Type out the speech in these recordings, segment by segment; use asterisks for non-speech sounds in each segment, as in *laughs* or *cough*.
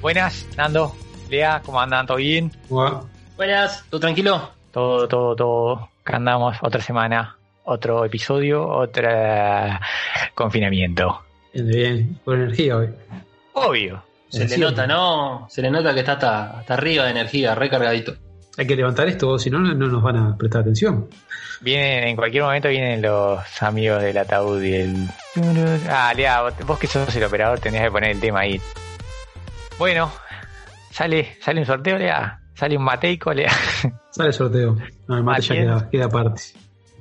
Buenas, Nando, Lea, ¿cómo andan? ¿Todo bien? Buenas, ¿todo tranquilo? Todo, todo, todo. Acá andamos, otra semana, otro episodio, otro confinamiento. Bien, bien, con energía hoy. Obvio. Se le nota, ¿no? Se le nota que está hasta, hasta arriba de energía, recargadito. Hay que levantar esto, si no, no nos van a prestar atención. Vienen, en cualquier momento vienen los amigos del ataúd y el... Ah, Lea, vos que sos el operador tenías que poner el tema ahí. Bueno, sale, sale un sorteo, Lea. Sale un mateico, Lea. *laughs* Sale el sorteo. No, el mate ya queda, queda aparte.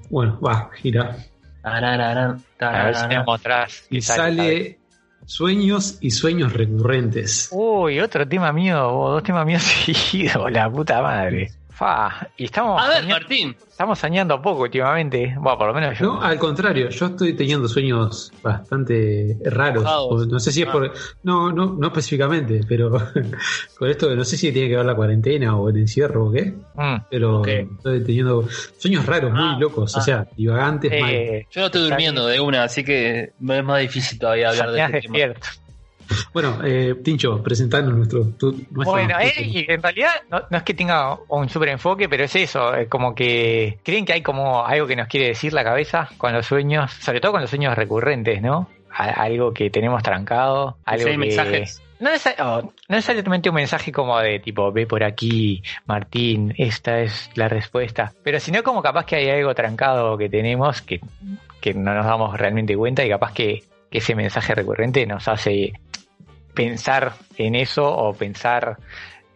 Bueno, va, gira. A ver si me mostrás. Y qué sale, sueños y sueños recurrentes. Uy, otro tema mío, vos, dos temas míos *laughs* seguidos, la puta madre. Fa, y estamos, A ver, soñando, Martín. estamos soñando poco últimamente. Bueno, por lo menos yo. No, al contrario, yo estoy teniendo sueños bastante raros. O No sé si es Ah. por. No, no, no específicamente, pero *laughs* con esto no sé si tiene que ver la cuarentena o el encierro o qué. Mm, Pero estoy teniendo sueños raros, muy Ah, locos, o ah. sea, divagantes, mal. eh, Yo no estoy durmiendo de una, así que me es más difícil todavía hablar de este tema. Bueno, eh, Tincho, presentanos nuestro. tu- nuestro- Bueno, eh, en realidad no, no es que tenga un super enfoque, pero es eso, es como que creen que hay como algo que nos quiere decir la cabeza con los sueños, sobre todo con los sueños recurrentes, ¿no? A- algo que tenemos trancado, algo Sí, que... mensajes. No, es, oh, no necesariamente un mensaje como de tipo, ve por aquí, Martín, esta es la respuesta. Pero sino como capaz que hay algo trancado que tenemos que, que no nos damos realmente cuenta y capaz que, que ese mensaje recurrente nos hace pensar en eso o pensar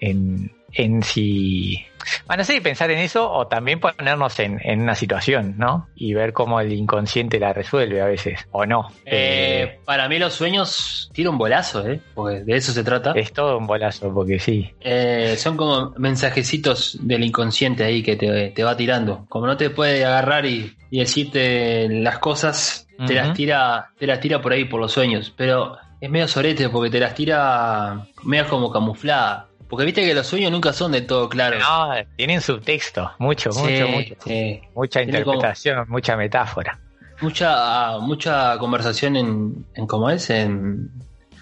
en, en si... Bueno, no sé, pensar en eso o también ponernos en, en una situación, ¿no? Y ver cómo el inconsciente la resuelve a veces, o no. Eh, para mí los sueños tira un bolazo, ¿eh? Porque de eso se trata. Eh, es todo un bolazo, porque sí. Eh, son como mensajecitos del inconsciente ahí que te, te va tirando. Como no te puede agarrar y, y decirte las cosas, te las tira, te las tira por ahí por los sueños. Pero es medio sorete porque te las tira medio como camuflada. Porque viste que los sueños nunca son de todo claros. No, tienen subtexto, mucho, Sí, mucho, mucho. sí. Mucha Tiene como- interpretación, mucha metáfora. Mucha, mucha conversación en, en cómo es, en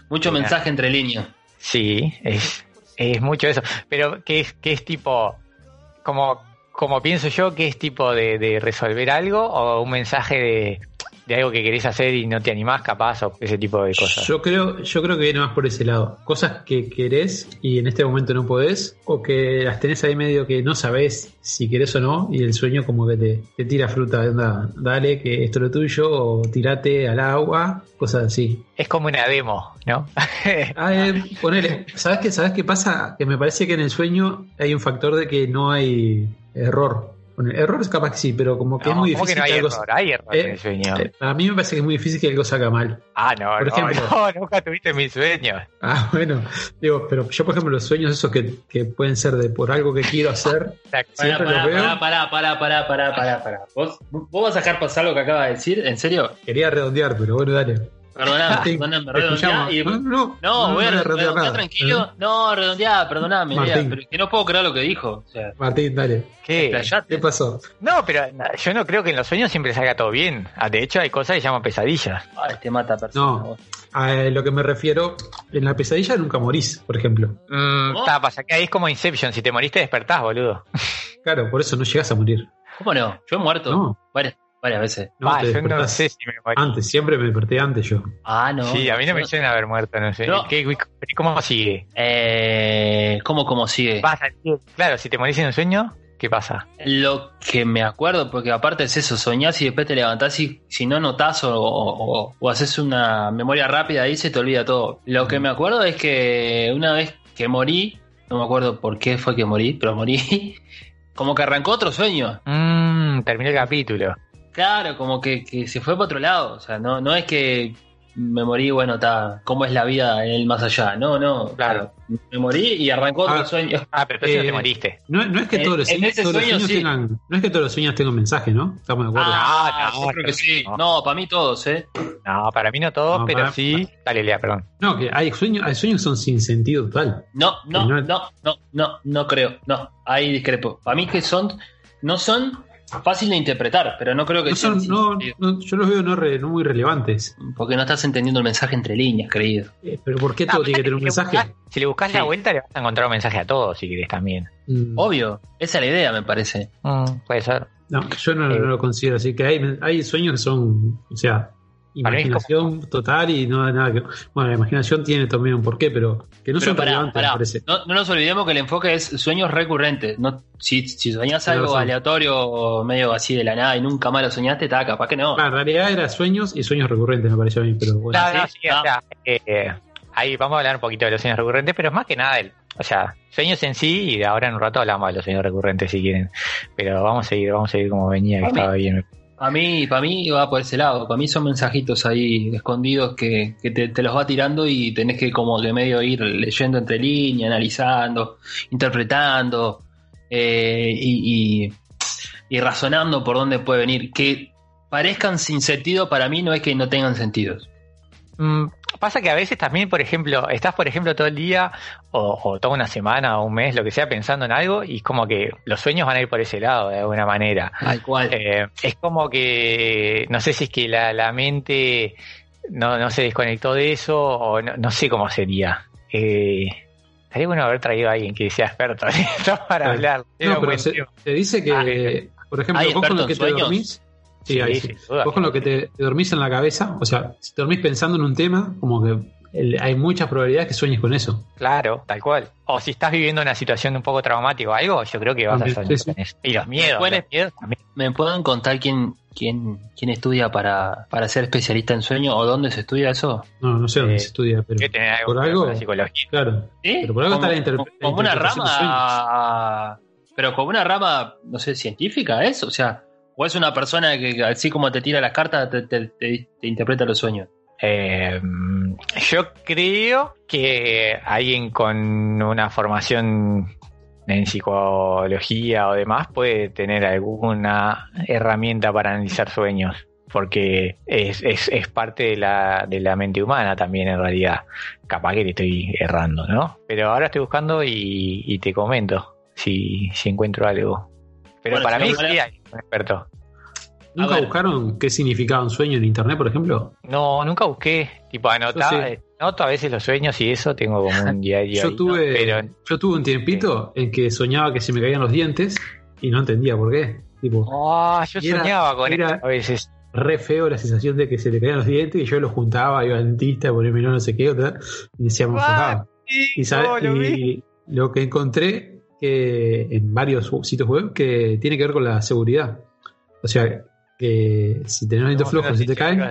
mucho Mira. mensaje entre líneas. Sí, es, es mucho eso. Pero que es, que es tipo, como, como pienso yo, que es tipo de, de resolver algo o un mensaje de, de algo que querés hacer y no te animás capaz o ese tipo de cosas. Yo creo, yo creo que viene más por ese lado. Cosas que querés y en este momento no podés, o que las tenés ahí medio que no sabés si querés o no, y el sueño como que te, te tira fruta, de onda, dale que esto es lo tuyo, o tirate al agua, cosas así. Es como una demo, ¿no? *laughs* Ah, eh, ponele, ¿sabes qué, ¿sabes qué pasa? Que me parece que en el sueño hay un factor de que no hay error. Bueno, error es capaz que sí, pero como que es muy ¿cómo que difícil no hay que algo- error? Hay error Eh, en el sueño. eh, a mí me parece que es muy difícil que algo salga mal. ah, no, por no, ejemplo. no, *laughs* nunca tuviste mis sueños. Ah, bueno, digo, pero yo por ejemplo los sueños esos que, que pueden ser de por algo que quiero hacer, *laughs* siempre Pará, los veo. pará, pará, pará, pará, pará, pará, pará. ¿Vos, ¿Vos vas a dejar pasar lo que acaba de decir? ¿En serio? Quería redondear, pero bueno, dale. Perdoname, te redondeá y... No, no, No, voy a redondear nada. tranquilo. No, redondeá, perdoname, Martín. Lea, pero es que no puedo creer lo que dijo. O sea, Martín, dale. ¿Qué? ¿Qué pasó? No, pero yo no creo que en los sueños siempre salga todo bien. Ah, De hecho, hay cosas que se llaman pesadillas. Ay, te mata persona. No. A lo que me refiero, en la pesadilla nunca morís, por ejemplo. Mm, pasa que ahí es como Inception. Si te moriste, despertás, boludo. Claro, por eso no llegas a morir. ¿Cómo no? Yo he muerto No, varias, varias veces. no, te yo no sé si me morí. antes, siempre me desperté antes yo. Ah, no. sí, a mí no me Yo- suena haber muerto, no sé. No. ¿Qué- ¿Cómo sigue? Eh, ¿Cómo, cómo sigue? Vas a- claro, si te morís en un sueño, ¿qué pasa? Lo que me acuerdo, porque aparte es eso, soñás y después te levantás y si no notás o, o- o haces una memoria rápida ahí se te olvida todo. Lo que me acuerdo es que una vez que morí, no me acuerdo por qué fue que morí, pero morí. *laughs* Como que arrancó otro sueño. Mmm, terminé el capítulo. Claro, como que, que se fue para otro lado. O sea, no, no es que me morí, bueno, está, ¿cómo es la vida en el más allá? No, no, Claro. Me morí y arrancó otro Ah. sueño. Ah, pero entonces Eh, te moriste. No, no es que todos los, en sueños, todos los sueño, sueños sí. tengan, no es que todos los sueños tengan mensaje, ¿no? Estamos de acuerdo. Ah, no, yo creo que sí. no. No, para mí todos, ¿eh? No, para mí no todos, No, pero para- sí. Dale, Lea, perdón. No, que hay sueños, hay sueños que son sin sentido total. No, no, No. no, no, no, no creo. No, ahí discrepo. Para mí que son, no son fácil de interpretar, pero no creo que No sean son, no, yo los veo no, re- no muy relevantes. Porque no estás entendiendo el mensaje entre líneas, querido. Eh, pero ¿por qué todo tiene que tener un mensaje? Si le buscas la vuelta, le vas a encontrar un mensaje a todos, si querés también. Mm, Obvio, esa es la idea, me parece. Mm, puede ser. No, yo no, Eh. no lo considero así. Que hay, hay sueños que son, o sea, Imaginación total y no hay nada que. Bueno, la imaginación tiene también un porqué, pero que no Pero son pará, relevantes, pará. me parece. No, no nos olvidemos que el enfoque es sueños recurrentes. No, si, si soñás algo aleatorio o medio así de la nada y nunca más lo soñaste, está capaz que no. Ah, en realidad era sueños y sueños recurrentes, me pareció a mí, pero bueno. No, no, sí, sí, o sea, eh, ahí vamos a hablar un poquito de los sueños recurrentes, pero es más que nada el, o sea, sueños en sí, y de ahora en un rato hablamos de los sueños recurrentes si quieren. Pero vamos a seguir, vamos a seguir como venía, que estaba bien. A mí, para mí va por ese lado. Para mí son mensajitos ahí escondidos que, que te, los va tirando y tenés que como que medio ir leyendo entre líneas, analizando, interpretando eh, y, y- y razonando por dónde puede venir. Que parezcan sin sentido para mí no es que no tengan sentidos. Pasa que a veces también, por ejemplo, estás, por ejemplo, todo el día o, o toda una semana o un mes, lo que sea, pensando en algo y es como que los sueños van a ir por ese lado de alguna manera. Tal cual. Eh, es como que, no sé si es que la, la mente no, no se desconectó de eso o no, no sé cómo sería. Eh, estaría bueno haber traído a alguien que sea experto en esto para Claro. hablar. No, pero se, se dice que, Ah, por ejemplo, ¿hay vos con lo que te sueños? dormís, sí, sin sí. duda. vos con lo que te, te dormís en la cabeza, o sea, si te dormís pensando en un tema, como que el- hay muchas probabilidades que sueñes con eso. Claro, tal cual. O si estás viviendo una situación un poco traumática o algo, yo creo que vas a soñar sí, sí. con eso. Y los miedos, Bueno, los miedos también. ¿Me pueden contar quién, quién, quién estudia para, para ser especialista en sueño o dónde se estudia eso? No, no sé dónde Eh, se estudia, pero algo por algo- psicología. claro. ¿Sí? Pero por algo como, está la interpre- como una interpretación rama, pero como una rama, no sé, científica, ¿es? O sea, o es una persona que así como te tira las cartas, te, te- te- te interpreta los sueños. Eh, yo creo que alguien con una formación en psicología o demás puede tener alguna herramienta para analizar sueños, porque es, es, es parte de la, de la mente humana también en realidad. Capaz que te estoy errando, ¿no? Pero ahora estoy buscando y, y te comento si, si encuentro algo. Pero Bueno, para mí no, sí hay un experto. ¿Nunca buscaron qué significaba un sueño en internet, por ejemplo? No, nunca busqué, tipo anotar, Yo sí. anoto a veces los sueños y eso, tengo como un *laughs* diario. Yo ahí, tuve, ¿no? Pero yo tuve un tiempito en que soñaba que se me caían los dientes y no entendía por qué. Tipo, Oh, yo era- soñaba con era- eso a veces. re feo la sensación de que se le caían los dientes y yo los juntaba, iba al dentista, ponérmelo no sé qué, otra, y decía, me enfocaba. Y, no, lo y lo que encontré que en varios sitios web que tiene que ver con la seguridad. O sea, que si tenés los Como flojos y te caen,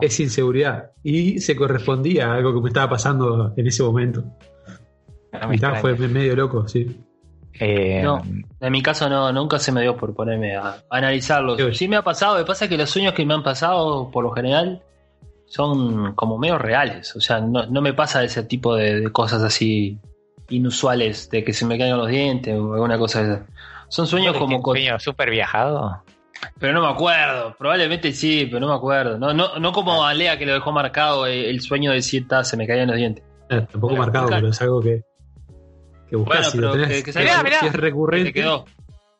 es inseguridad. Y se correspondía a algo que me estaba pasando en ese momento. No me Y tal, extraña. fue medio loco, sí. Eh, No. En mi caso no, nunca se me dio por ponerme a, a analizarlos. Sí. Sí me ha pasado, me pasa que los sueños que me han pasado, por lo general, son como medio reales. O sea, no, no me pasa ese tipo de, de cosas así inusuales, de que se me caigan los dientes o alguna cosa de esa. Son sueños como... un sueño súper viajado. Pero no me acuerdo, probablemente sí, pero no me acuerdo. No, no, no como a Lea que lo dejó marcado eh, el sueño de si está, se me caían los dientes. Eh, tampoco marcado, pero es algo que, que buscas. Bueno, si tenés, que- que es recurrente. Te quedó.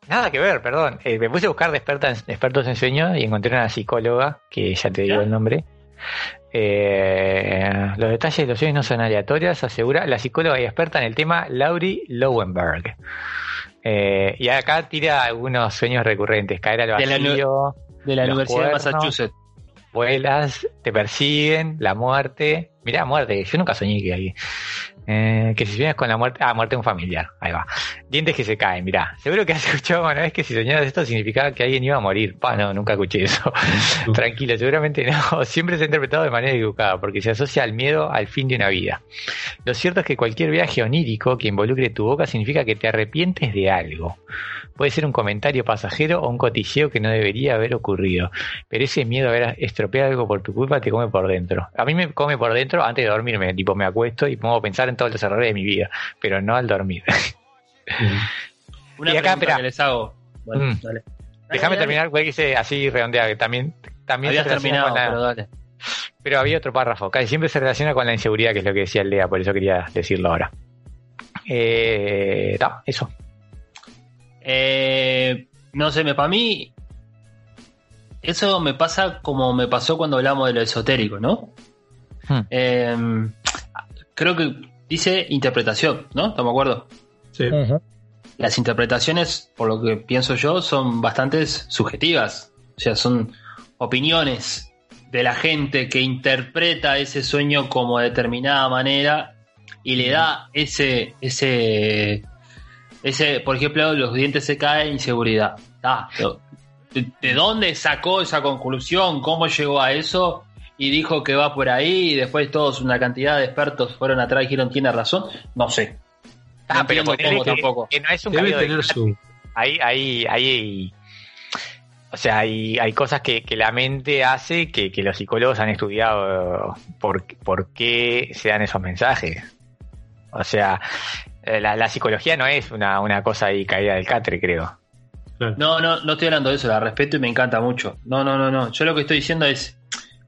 Nada que ver, perdón. Eh, me puse a buscar de experta en- expertos en sueños y encontré una psicóloga, que ya te digo ¿Ya? el nombre. Eh, los detalles de los sueños no son aleatorios, asegura la psicóloga y experta en el tema Laurie Lowenberg. Eh, y acá tira algunos sueños recurrentes, caer al De la nu- vacío, De la Universidad cuernos. de Massachusetts. Vuelas, te persiguen, la muerte, Mirá, muerte. Yo nunca soñé que hay. Eh, que si sueñas con la muerte. Ah, muerte de un familiar. Ahí va. Dientes que se caen, mirá. Seguro que has *laughs* escuchado una vez que si soñabas esto significaba que alguien iba a morir. Pa, no, nunca escuché eso. *laughs* Tranquilo, seguramente no. *laughs* Siempre se ha interpretado de manera equivocada porque se asocia al miedo al fin de una vida. Lo cierto es que cualquier viaje onírico que involucre tu boca significa que te arrepientes de algo. Puede ser un comentario pasajero o un cotilleo que no debería haber ocurrido. Pero ese miedo a haber estropeado algo por tu culpa te come por dentro. A mí me come por dentro antes de dormirme. Tipo, me acuesto y pongo a pensar en todos los errores de mi vida. Pero no al dormir. Una Y acá, pregunta que les hago. Bueno, Mm. dale. Déjame Dale, terminar, güey, que hice así redondeado. Que también, también Habías se relaciona terminado, con la- pero dale. Pero había otro párrafo. Casi siempre se relaciona con la inseguridad, que es lo que decía el Lea, por eso quería decirlo ahora. Eh, eso. Eh, no sé, me para mí. Eso me pasa como me pasó cuando hablamos de lo esotérico, ¿no? Hmm. Eh, creo que dice interpretación, ¿no? ¿Estamos de acuerdo? Sí. Las interpretaciones, por lo que pienso yo, son bastante subjetivas. O sea, son opiniones de la gente que interpreta ese sueño como de determinada manera y le da ese, ese, ese, por ejemplo, los dientes se caen, inseguridad. Ah, ¿de, de dónde sacó esa conclusión? ¿Cómo llegó a eso? Y dijo que va por ahí y después todos, una cantidad de expertos fueron atrás y dijeron, tiene razón. No sé. Ah, No pero cómo que, tampoco. que no es un Debe cambio de tener su. hay, hay, hay, o sea, hay, hay cosas que, que la mente hace que, que los psicólogos han estudiado por, por qué se dan esos mensajes. O sea, la, la psicología no es una, una cosa ahí caída del catre, creo. No, no, no estoy hablando de eso, la respeto y me encanta mucho. No, no, no, no. Yo lo que estoy diciendo es.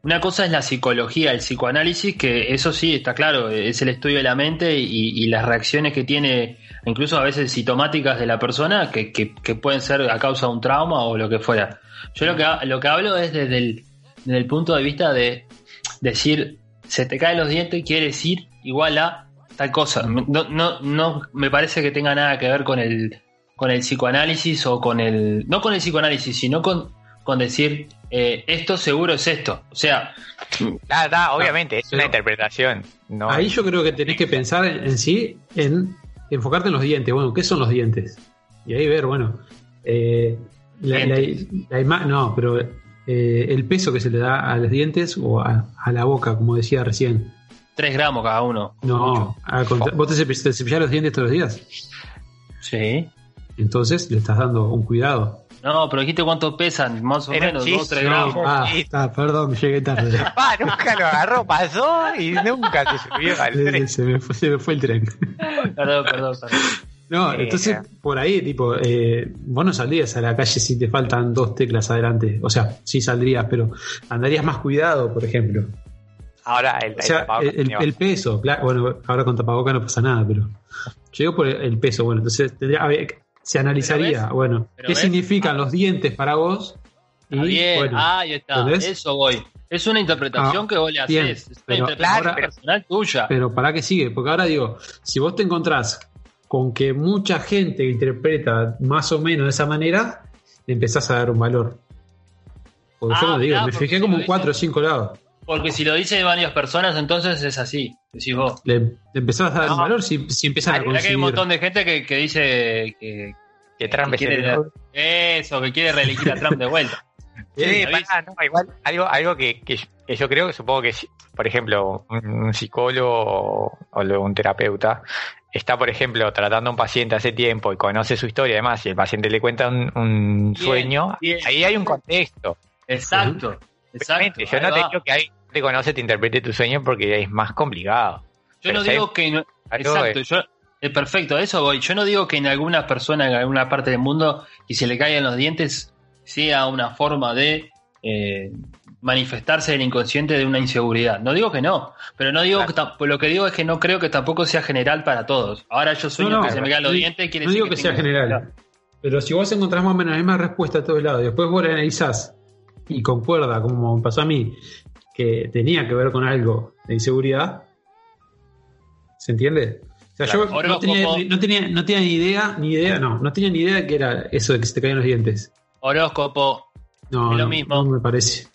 Una cosa es la psicología, el psicoanálisis, que eso sí está claro, es el estudio de la mente y, y las reacciones que tiene, incluso a veces sintomáticas de la persona, que, que- que pueden ser a causa de un trauma o lo que fuera. Yo lo que, lo que hablo es desde el, desde el punto de vista de decir, se te caen los dientes, quiere decir igual a tal cosa. No, no, no me parece que tenga nada que ver con el, con el psicoanálisis o con el. No con el psicoanálisis, sino con, con decir eh, esto seguro es esto. O sea, Ah, da, obviamente, es una interpretación. No, Ahí yo creo que tenés que pensar en, en sí, en enfocarte en los dientes. Bueno, ¿qué son los dientes? Y ahí ver, bueno, eh, la, la- la no, pero eh, el peso que se le da a los dientes o a, a la boca, como decía recién. 3 gramos cada uno. No, al contra- vos te te cepillás los dientes todos los días. Sí. Entonces le estás dando un cuidado. No, pero dijiste cuánto pesan, más o Era menos, un 2 chiste, 3 no. gramos. Ah, está, perdón, llegué tarde. *laughs* Pa, nunca lo agarró, pasó y nunca se subió al se, tren. se me fue, se me fue el tren. *laughs* Perdón, perdón, perdón. No, Sí, entonces ya. por ahí, tipo, eh, vos no saldrías a la calle si te faltan dos teclas adelante. O sea, sí saldrías, pero andarías más cuidado, por ejemplo. Ahora el, O sea, el peso, claro, bueno, ahora con tapaboca no pasa nada, pero yo digo por el, el peso, bueno, entonces tendría, a ver, se analizaría, ves? bueno, qué ves? significan los dientes para vos. Y, bien, bueno, ahí está, ¿entendés? eso voy. Es una interpretación Ah, que vos le bien, haces. Es una pero interpretación ahora- personal tuya. Pero para qué sigue, porque ahora digo, si vos te encontrás con que mucha gente interpreta más o menos de esa manera, le empezás a dar un valor. Porque Ah, yo como digo, me fijé como en cuatro o cinco lados. Porque si lo dicen varias personas, entonces es así. Decís vos. Le, le empezás a dar No. un valor si, si empiezan a Hay, hay conseguir. un montón de gente que, que dice que, que Trump que es el quiere eso, que quiere reelegir a Trump de vuelta. *laughs* Sí, pará, no, igual algo, algo que, que, que yo creo que supongo que, si- por ejemplo, un, un psicólogo o un terapeuta está, por ejemplo, tratando a un paciente hace tiempo y conoce su historia y demás, y el paciente le cuenta un, un Bien, sueño, bien. ahí hay un contexto. Exacto, exacto. Yo no te digo que que te conoce te interprete tu sueño porque es más complicado. Yo no digo que no, exacto, es- yo es perfecto, a eso voy. Yo no digo que en alguna persona en alguna parte del mundo y se le caigan los dientes sea una forma de eh, manifestarse el inconsciente de una inseguridad. No digo que no, pero no digo Claro. que tam- lo que digo es que no creo que tampoco sea general para todos. Ahora yo sueño No, no, que se me caen los dientes, quiere no decir digo que, sea general. Pero si vos encontrás más o menos la misma respuesta a todos lados, después vos la analizás y concuerda, como me pasó a mí, que tenía que ver con algo de inseguridad, ¿se entiende? O sea, Claro, yo no tenía, no, tenía, no tenía ni idea, ni idea, no, no tenía ni idea de que era eso de que se te caían los dientes. Horóscopo, No, Es lo no, mismo. no me parece.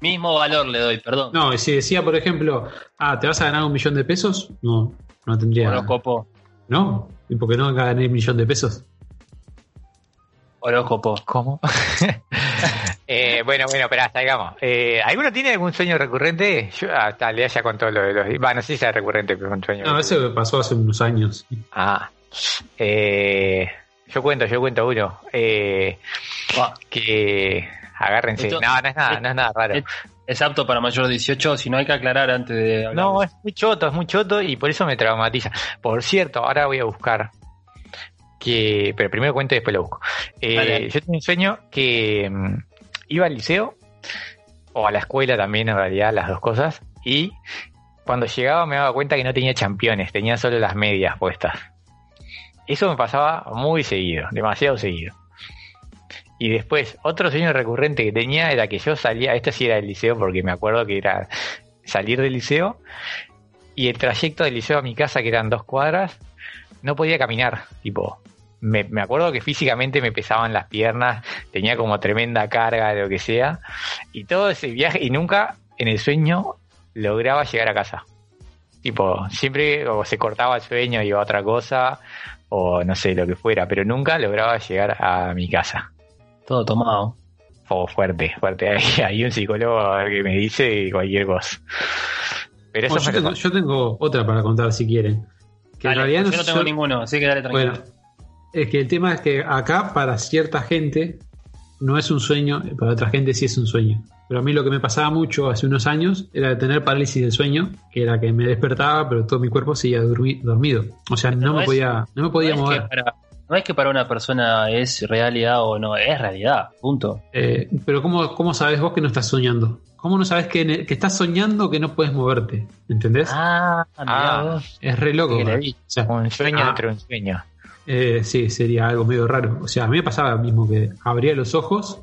Mismo valor le doy, perdón. No, y si decía, por ejemplo, ah, ¿te vas a ganar un millón de pesos? No, no tendría. Horóscopo. ¿No? ¿Y por qué no gané un millón de pesos? Horóscopo. ¿Cómo? *laughs* Eh, bueno, bueno, pero hasta digamos. Eh, ¿Alguno tiene algún sueño recurrente? Yo hasta Lea ya contó lo de los. Bueno, si es recurrente, pero es un sueño. No, eso pasó hace unos años. Ah. Eh, yo cuento, yo cuento uno. Eh, que agárrense. Esto- no, no es nada, no es nada raro. Es, es apto para mayor de 18, si no hay que aclarar antes de hablar. No, es muy choto, es muy choto y por eso me traumatiza. Por cierto, ahora voy a buscar que, pero primero cuento y después lo busco. Eh, yo tenía un sueño que mm, iba al liceo o a la escuela también, en realidad, las dos cosas. Y cuando llegaba me daba cuenta que no tenía championes, tenía solo las medias puestas. Eso me pasaba muy seguido, demasiado seguido. Y después, otro sueño recurrente que tenía era que yo salía, este sí era del liceo porque me acuerdo que era salir del liceo y el trayecto del liceo a mi casa, que eran dos cuadras, no podía caminar. Tipo, me, me acuerdo que físicamente me pesaban las piernas, tenía como tremenda carga de lo que sea, y todo ese viaje, y nunca en el sueño lograba llegar a casa. Tipo, siempre o se cortaba el sueño, iba a otra cosa, o no sé, lo que fuera, pero nunca lograba llegar a mi casa. Todo tomado. Oh, fuerte, fuerte. *laughs* Hay, hay un psicólogo que me dice cualquier cosa. Pero eso Bueno, yo, tengo, yo tengo otra para contar si quieren. Que en Dale, realidad yo no tengo ninguno, así que dale tranquilo. Bueno, es que el tema es que acá para cierta gente no es un sueño, para otra gente sí es un sueño. Pero a mí lo que me pasaba mucho hace unos años era de tener parálisis del sueño, que era que me despertaba, pero todo mi cuerpo seguía dormi- dormido. O sea, no, No me es- podía, no me podía no, mover. Es que para, no es que para una persona es realidad o no, es realidad, punto. Eh, pero ¿cómo, ¿cómo sabes vos que no estás soñando? ¿Cómo no sabes que, que estás soñando que no puedes moverte? ¿Entendés? Ah, Ah. es re loco. O sea, un sueño Ah. dentro de un sueño. Eh, sí, sería algo medio raro. O sea, a mí me pasaba lo mismo que abría los ojos,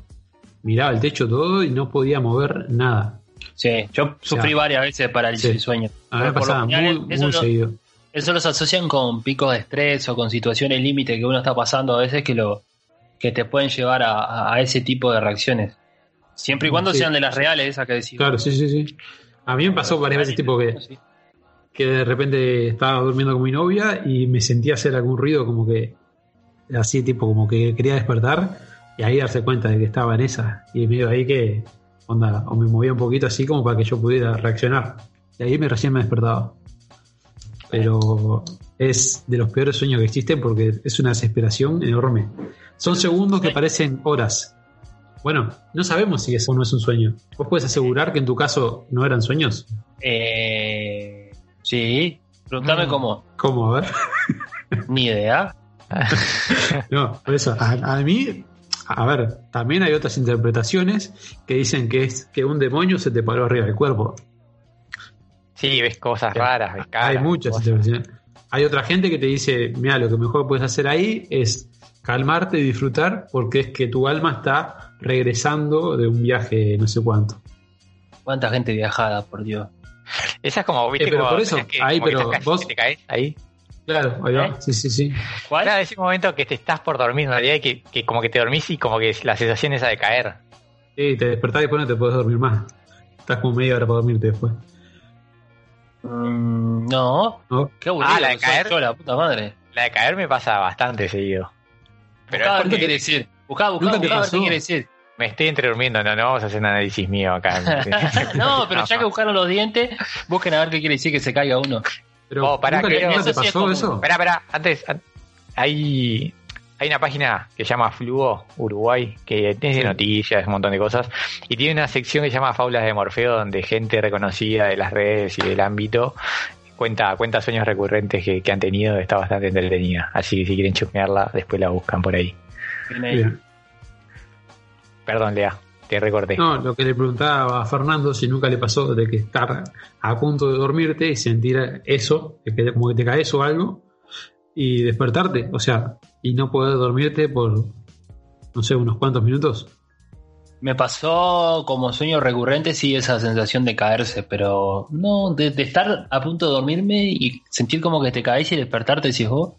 miraba el techo todo y no podía mover nada. Sí, yo sufrí sea, varias veces de parálisis sí. del sueño. A mí me pasaba general, muy, eso muy lo- seguido. Eso los asocian con picos de estrés o con situaciones límite que uno está pasando a veces que lo que te pueden llevar a, a- ese tipo de reacciones. Siempre y cuando Sí. sean de las reales, esas que decís. Claro, sí, sí, sí. A mí me pasó varias veces tipo que. Que de repente estaba durmiendo con mi novia y me sentía hacer algún ruido como que así tipo como que quería despertar y ahí darse cuenta de que estaba en esa. Y medio ahí que onda o me movía un poquito así como para que yo pudiera reaccionar. Y ahí me recién me despertaba. Pero es de los peores sueños que existen porque es una desesperación enorme. Son segundos que parecen horas. Bueno no sabemos si eso no es un sueño. Vos puedes asegurar que en tu caso no eran sueños Eh, sí. Pregúntame Mm. cómo. ¿cómo? a ver Ni idea. *laughs* No, por eso, a, a mí, a ver, también hay otras interpretaciones que dicen que es que un demonio se te paró arriba del cuerpo. Sí, ves cosas raras, ves caras. hay muchas cosas. interpretaciones. Hay otra gente que te dice, mira, lo que mejor puedes hacer ahí es calmarte y disfrutar porque es que tu alma está regresando de un viaje no sé cuánto. ¿Cuánta gente viajada, por Dios? Esa es como, viste, Eh, pero como, por eso, ¿sabes que- ahí, pero vos- te caes ahí. Claro, ahí va, ¿Eh? sí, sí, sí. ¿Cuál? Claro, es un momento que te estás por dormir, en realidad, y que, que como que te dormís y como que la sensación esa de caer. Sí, te despertás y después no te podés dormir más. Estás como media hora para dormirte después. Mm, no. ¿no? Qué aburrido. Ah, la de caer. Yo, la puta madre. La de caer me pasa bastante seguido. Pero qué quiere decir. Buscá, buscá, ¿Nunca te buscá a ver qué quiere decir. Me estoy entredurmiendo, no, no vamos a hacer un análisis mío acá. *laughs* no, pero ya que buscaron los dientes, busquen a ver qué quiere decir que se caiga uno. Pero Oh, pará, ¿nunca, que te- nunca eso te sí es pasó eso? Espera, espera, antes, an- hay, hay una página que se llama Fluo Uruguay, que tiene Sí. noticias, un montón de cosas, y tiene una sección que se llama Faulas de Morfeo, donde gente reconocida de las redes y del ámbito cuenta, cuenta sueños recurrentes que, que han tenido, está bastante entretenida. Así que si quieren chusmearla, después la buscan por ahí. Bien ahí. Bien. Perdón, Lea, te recorté. No, lo que le preguntaba a Fernando si nunca le pasó de que estar a punto de dormirte y sentir eso, de que como que te caes o algo, y despertarte, o sea, y no poder dormirte por, no sé, unos cuantos minutos. Me pasó como sueño recurrente, sí, esa sensación de caerse, pero no, de, de estar a punto de dormirme y sentir como que te caes y despertarte, decís vos.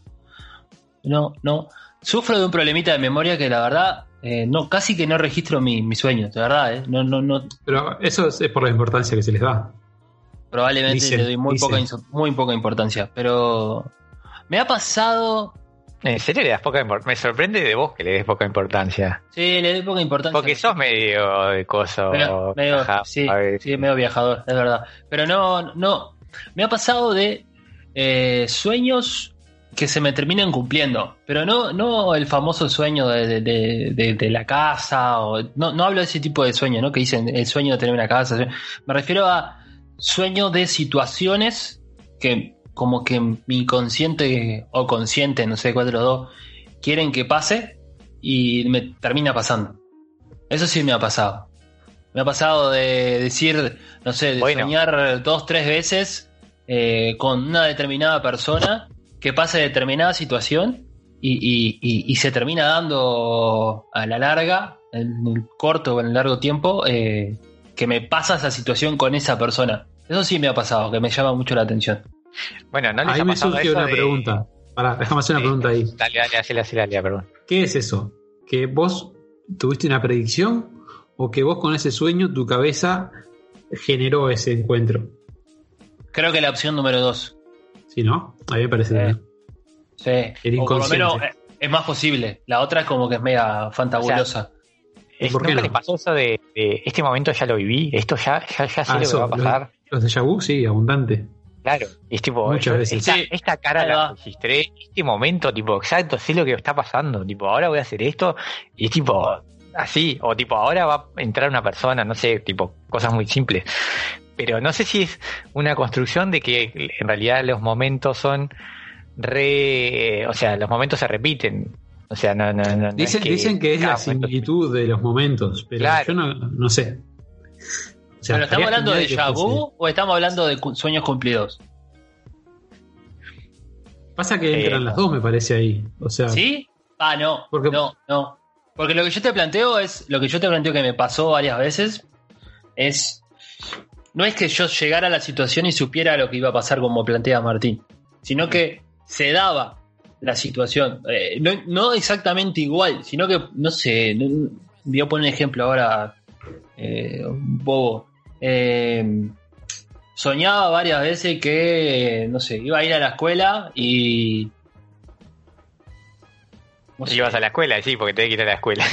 no, no. Sufro de un problemita de memoria que la verdad, eh, no, casi que no registro mi- mis sueños, de verdad, ¿eh? No, no, no. Pero eso es por la importancia que se les da. Probablemente Dicen, le doy muy dicen. poca, muy poca importancia. Pero me ha pasado. En serio le das poca importancia. Me sorprende de vos que le des poca importancia. Sí, le doy poca importancia. Porque sos medio de coso. Medio, sí, sí, medio viajador, es verdad. Pero no, no. Me ha pasado de eh, sueños que se me terminan cumpliendo. Pero no, no el famoso sueño de, de- de- de- de la casa. O, no, no hablo de ese tipo de sueño, ¿no? Que dicen el sueño de tener una casa. Me refiero a sueño de situaciones que como que mi inconsciente o consciente, no sé cuál de los dos, quieren que pase y me termina pasando. Eso sí me ha pasado. Me ha pasado de decir, no sé, de Bueno. soñar dos, tres veces eh, con una determinada persona que pase determinada situación y, y- y- y se termina dando a la larga, en el corto o en el largo tiempo, eh, que me pasa esa situación con esa persona. Eso sí me ha pasado, que me llama mucho la atención. Bueno, no les Ahí ha me surge una de- pregunta. Pará, déjame hacer una pregunta ahí. Dale, dale, hacele, hacele, hacele, perdón. ¿Qué es eso? ¿Que vos tuviste una predicción o que vos con ese sueño tu cabeza generó ese encuentro? Creo que la opción número dos. ¿Sí, no? A mí me parece. Eh. bien. Sí. O por lo menos eh, es más posible. La otra es como que es mega fantabulosa. Es, por qué ¿Nunca no? les pasó eso de, de, este momento ya lo viví? Esto ya, ya, ya sé Ah, lo que va a pasar. Los de vu, sí, abundante. Claro. Y es tipo, Muchas yo veces. Esta, Sí. esta cara la registré, este momento, tipo, exacto, sé lo que está pasando. Tipo, ahora voy a hacer esto. Y es tipo, así. O tipo, ahora va a entrar una persona, no sé, tipo, cosas muy simples. Pero no sé si es una construcción de que en realidad los momentos son re. O sea, los momentos se repiten. O sea, no, no, no. no es Dicen, dicen que es la momento- similitud de los momentos, pero Claro. yo no, no sé. O sea, ¿Pero estamos hablando de que fuese. o estamos hablando de sueños cumplidos? Pasa que entran Eh, las dos, me parece ahí. O sea, ¿Sí? Ah, no. Porque- No, no. Porque lo que yo te planteo es. Lo que yo te planteo que me pasó varias veces es. No es que yo llegara a la situación y supiera lo que iba a pasar como plantea Martín, sino que se daba la situación. Eh, no, no exactamente igual, sino que, no sé, no- voy a poner un ejemplo ahora, eh, un bobo. Eh, soñaba varias veces que, no sé, iba a ir a la escuela y... no sé, Ibas a la escuela, sí, porque tenés que ir a la escuela.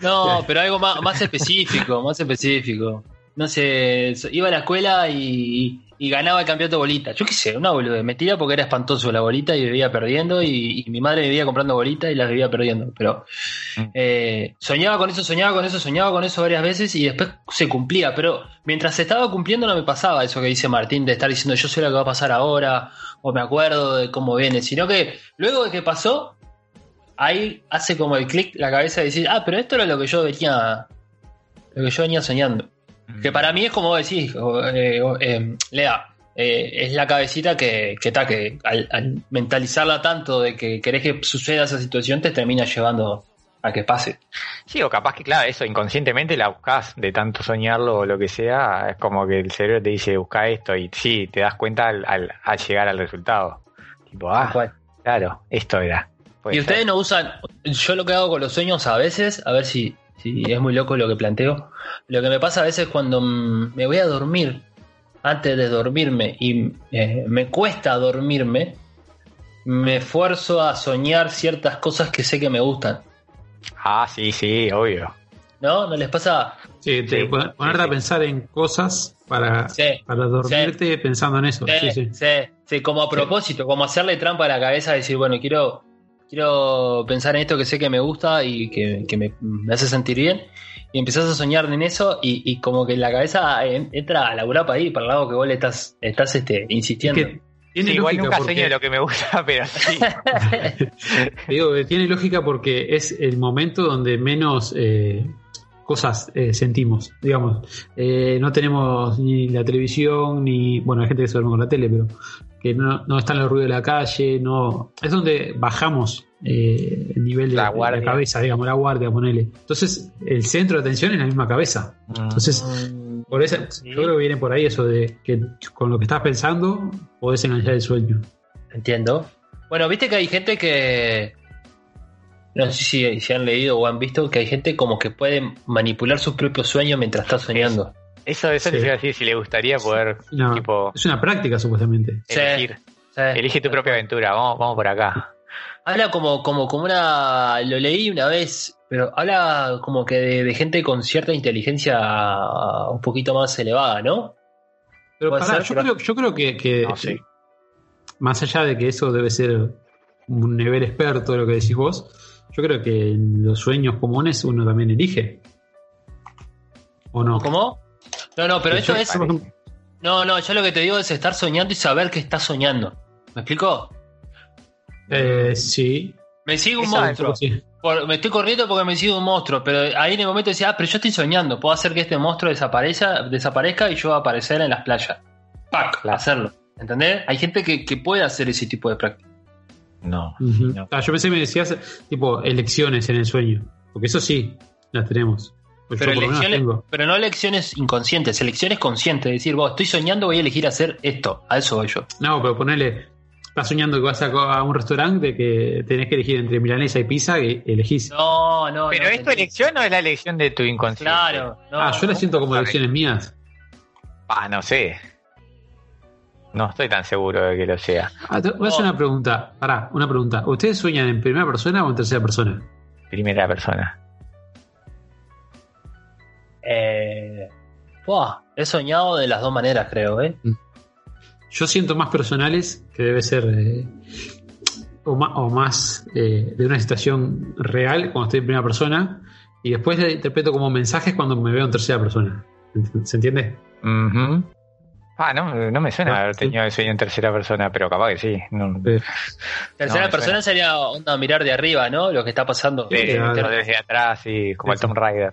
no, pero algo más, más específico, más específico. No sé, iba a la escuela y, y ganaba el campeonato de bolita. Yo qué sé, una boluda. Me tira porque era espantoso la bolita y vivía perdiendo y, y mi madre vivía comprando bolitas y las vivía perdiendo. Pero Mm. eh, soñaba con eso, soñaba con eso, soñaba con eso varias veces y después se cumplía. Pero mientras se estaba cumpliendo no me pasaba eso que dice Martín de estar diciendo yo sé lo que va a pasar ahora o me acuerdo de cómo viene. Sino que luego de que pasó, ahí hace como el clic la cabeza de decir, ah, pero esto era lo que yo venía, lo que yo venía soñando. Que para mí es como decís, eh, eh, Lea, eh, es la cabecita que, que, ta, que al, al mentalizarla tanto de que querés que suceda esa situación te termina llevando a que pase. Sí, o capaz que, claro, eso inconscientemente la buscas de tanto soñarlo o lo que sea. Es como que el cerebro te dice, busca esto y sí, te das cuenta al, al, al llegar al resultado. Tipo, ah, cual. claro, esto era. Y ustedes ser. no usan, yo lo que hago con los sueños a veces, a ver si, si es muy loco lo que planteo, lo que me pasa a veces cuando me voy a dormir, antes de dormirme y eh, me cuesta dormirme, me esfuerzo a soñar ciertas cosas que sé que me gustan. Ah, sí, sí, obvio. ¿No? ¿No les pasa? sí, te- Sí, pon- ponerte sí, a sí. pensar en cosas para, Sí. para dormirte pensando en eso. Sí, Sí, sí. sí, sí, como a propósito, como hacerle trampa a la cabeza, decir, bueno, quiero, quiero pensar en esto que sé que me gusta y que, que me, me hace sentir bien. Y empezás a soñar en eso y, y como que la cabeza en- entra a laburar para ahí, para el lado que vos le estás, estás este, insistiendo. Es que tiene Sí, igual nunca porque- sueño lo que me gusta, *laughs* pero sí. *laughs* Digo, que tiene lógica porque es el momento donde menos eh, cosas eh, sentimos. Digamos, Eh, no tenemos ni la televisión, ni. Bueno, hay gente que se duerme con la tele, pero que no, no están los ruidos de la calle. no Es donde bajamos eh, el nivel de La de la, guardia. cabeza, digamos, la guardia, ponele. Entonces, el centro de atención es la misma cabeza. Entonces, Mm, por eso, Sí. yo creo que viene por ahí eso de que con lo que estás pensando podés enganchar el sueño. Entiendo. Bueno, viste que hay gente que, No sé si, si han leído o han visto que hay gente como que puede manipular sus propios sueños mientras está soñando. Eso, eso Sí. les iba a decir si le gustaría poder, No, tipo, es una práctica, supuestamente. Elegir. Sí. Elige tu propia aventura, vamos, vamos por acá. Habla como, como, como una. Lo leí una vez, pero habla como que de, de gente con cierta inteligencia un poquito más elevada, ¿no? Pero pará, ser, yo, pero- creo, yo creo que, que No, sí. más allá de que eso debe ser un nivel experto de lo que decís vos, yo creo que en los sueños comunes uno también elige. ¿O no? ¿Cómo? No, no, pero eso es. No, no, yo lo que te digo es estar soñando y saber que estás soñando. ¿Me explico? eh, sí. Me sigue un monstruo. sí. Por- me estoy corriendo porque me sigue un monstruo, pero ahí en el momento decía, ah, pero yo estoy soñando, puedo hacer que este monstruo desaparezca, desaparezca y yo voy a aparecer en las playas. ¡Pac! Claro. Hacerlo. ¿Entendés? Hay gente que, que puede hacer ese tipo de práctica. No. No. Ah, yo pensé que me decías tipo elecciones en el sueño. Porque eso sí, las tenemos. Pues Pero elecciones, pero no elecciones inconscientes, elecciones conscientes. Es decir, vos estoy soñando, voy a elegir hacer esto. A eso voy yo. No, pero ponele. Estás soñando que vas a, a un restaurante que tenés que elegir entre milanesa y pizza y elegís. No, no, ¿Pero no, es tu te- elección o es la elección de tu inconsciente? Claro. no. ah, yo la siento como elecciones mías. Ah, no sé. No estoy tan seguro de que lo sea. Ah, te- voy a hacer No. una pregunta. Pará, una pregunta. ¿Ustedes sueñan en primera persona o en tercera persona? Primera persona. Eh, buah, he soñado de las dos maneras, creo, ¿eh? Yo siento más personales que debe ser eh, o más, o más eh, de una situación real cuando estoy en primera persona y después la interpreto como mensajes cuando me veo en tercera persona. ¿Se entiende? Ah, no, no me suena haber tenido el sueño en tercera persona, pero capaz que sí. No, Tercera persona suena. sería onda mirar de arriba, ¿no? Lo que está pasando. Sí, desde atrás, sí, como el. Tomb Raider.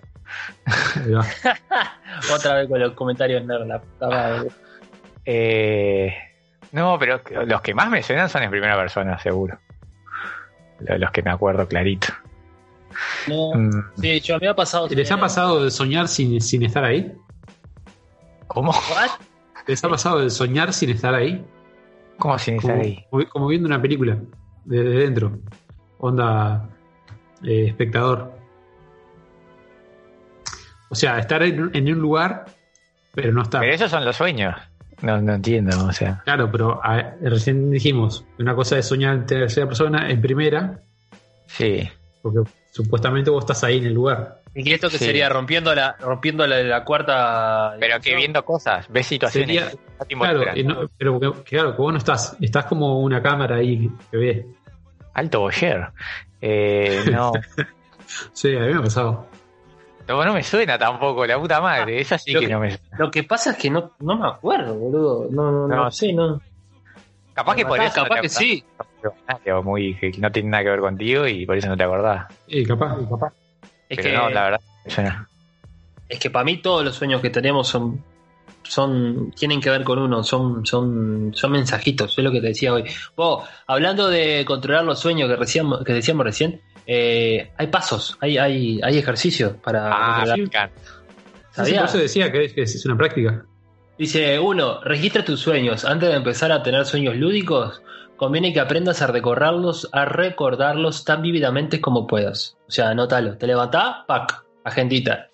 *laughs* Otra vez con los comentarios nerd, la puta madre. Eh, no, pero los que más me suenan son en primera persona, seguro. Lo- Los que me acuerdo clarito. No, Mm, sí, yo me ha pasado. ¿Les ha pasado de soñar sin, sin estar ahí? ¿Cómo? ¿What? ¿Les ha pasado de soñar sin estar ahí? ¿Cómo sin estar Como, ahí? como- como viendo una película desde dentro. Onda eh, espectador. O sea, estar en, un- en un lugar, pero no estar. Pero esos son los sueños. No, no entiendo, o sea. Claro, pero a- recién dijimos, una cosa es soñar en tercera persona, en primera, Sí. porque supuestamente vos estás ahí en el lugar. ¿Y esto que Sí. sería rompiendo la rompiendo la, la cuarta? Pero que viendo cosas, ves situaciones. Sería- Claro, no- pero que, claro, que vos no estás, estás como una cámara ahí que ve. Alto boyer. Eh, no, *laughs* Sí, a mí me ha pasado. no, no me suena tampoco, la puta madre. Esa sí Lo que que- no me suena. Lo que pasa es que no, no me acuerdo, boludo. No, no, no, No, sé, no. Capaz que por Capaz- eso. no capaz que sí. Muy que no tiene nada que ver contigo y por eso no te acordás. Eh, capaz, capaz. Es Pero que, no, la verdad, me suena. es que para mí todos los sueños que tenemos son, son, tienen que ver con uno, son, son, son mensajitos, es lo que te decía hoy. Vos, hablando de controlar los sueños que, recién, que decíamos recién, eh, hay pasos, hay, hay, hay ejercicios para Ah, controlar. me encanta. Sí, por eso decía que es, que es una práctica. Dice, uno, registra tus sueños. Antes de empezar a tener sueños lúdicos, conviene que aprendas a recordarlos, a recordarlos tan vívidamente como puedas. O sea, anótalo. Te levantás, pac, agendita.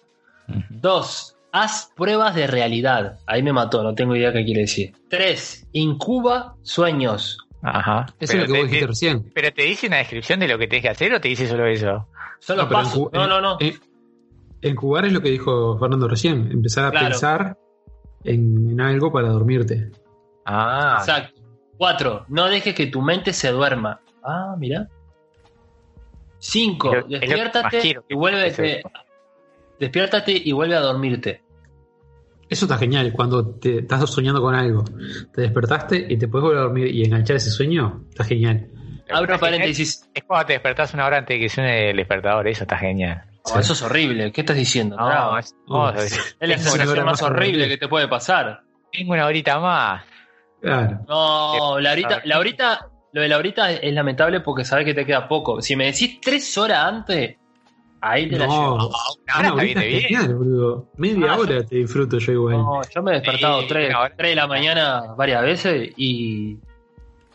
Dos, haz pruebas de realidad. Ahí me mató, no tengo idea qué quiere decir. Tres, incuba sueños. Ajá. Eso pero, es lo que te, vos dijiste te- recién. pero te dice una descripción de lo que tienes que hacer o te dice solo eso. Son los No, pasos. No, no, no. En, encubar es lo que dijo Fernando recién. Empezar a Claro. pensar en, en algo para dormirte. Ah, Exacto. Cuatro, no dejes que tu mente se duerma. Ah, mira. Cinco, Es lo- es lo que más despiértate quiero que y vuelve. Despiértate y vuelve a dormirte. Eso está genial. Cuando te estás soñando con algo, te despertaste y te puedes volver a dormir y enganchar ese sueño, está genial. Abro paréntesis. Es cuando te despertás una hora antes de que suene el despertador, eso está genial. Oh, eso es horrible. ¿Qué estás diciendo? No, Bravo. es Oh, sí. es la sensación más horrible. que te puede pasar. Tengo una horita más. Claro. No, la horita, Ah, la horita, lo de la horita es lamentable porque sabes que te queda poco. Si me decís tres horas antes, ahí te la No, llevo. Una una hora horita viene es bien. genial, boludo. Media Ah, hora te disfruto yo igual. No, yo me he despertado Sí, tres, tres de la mañana varias veces y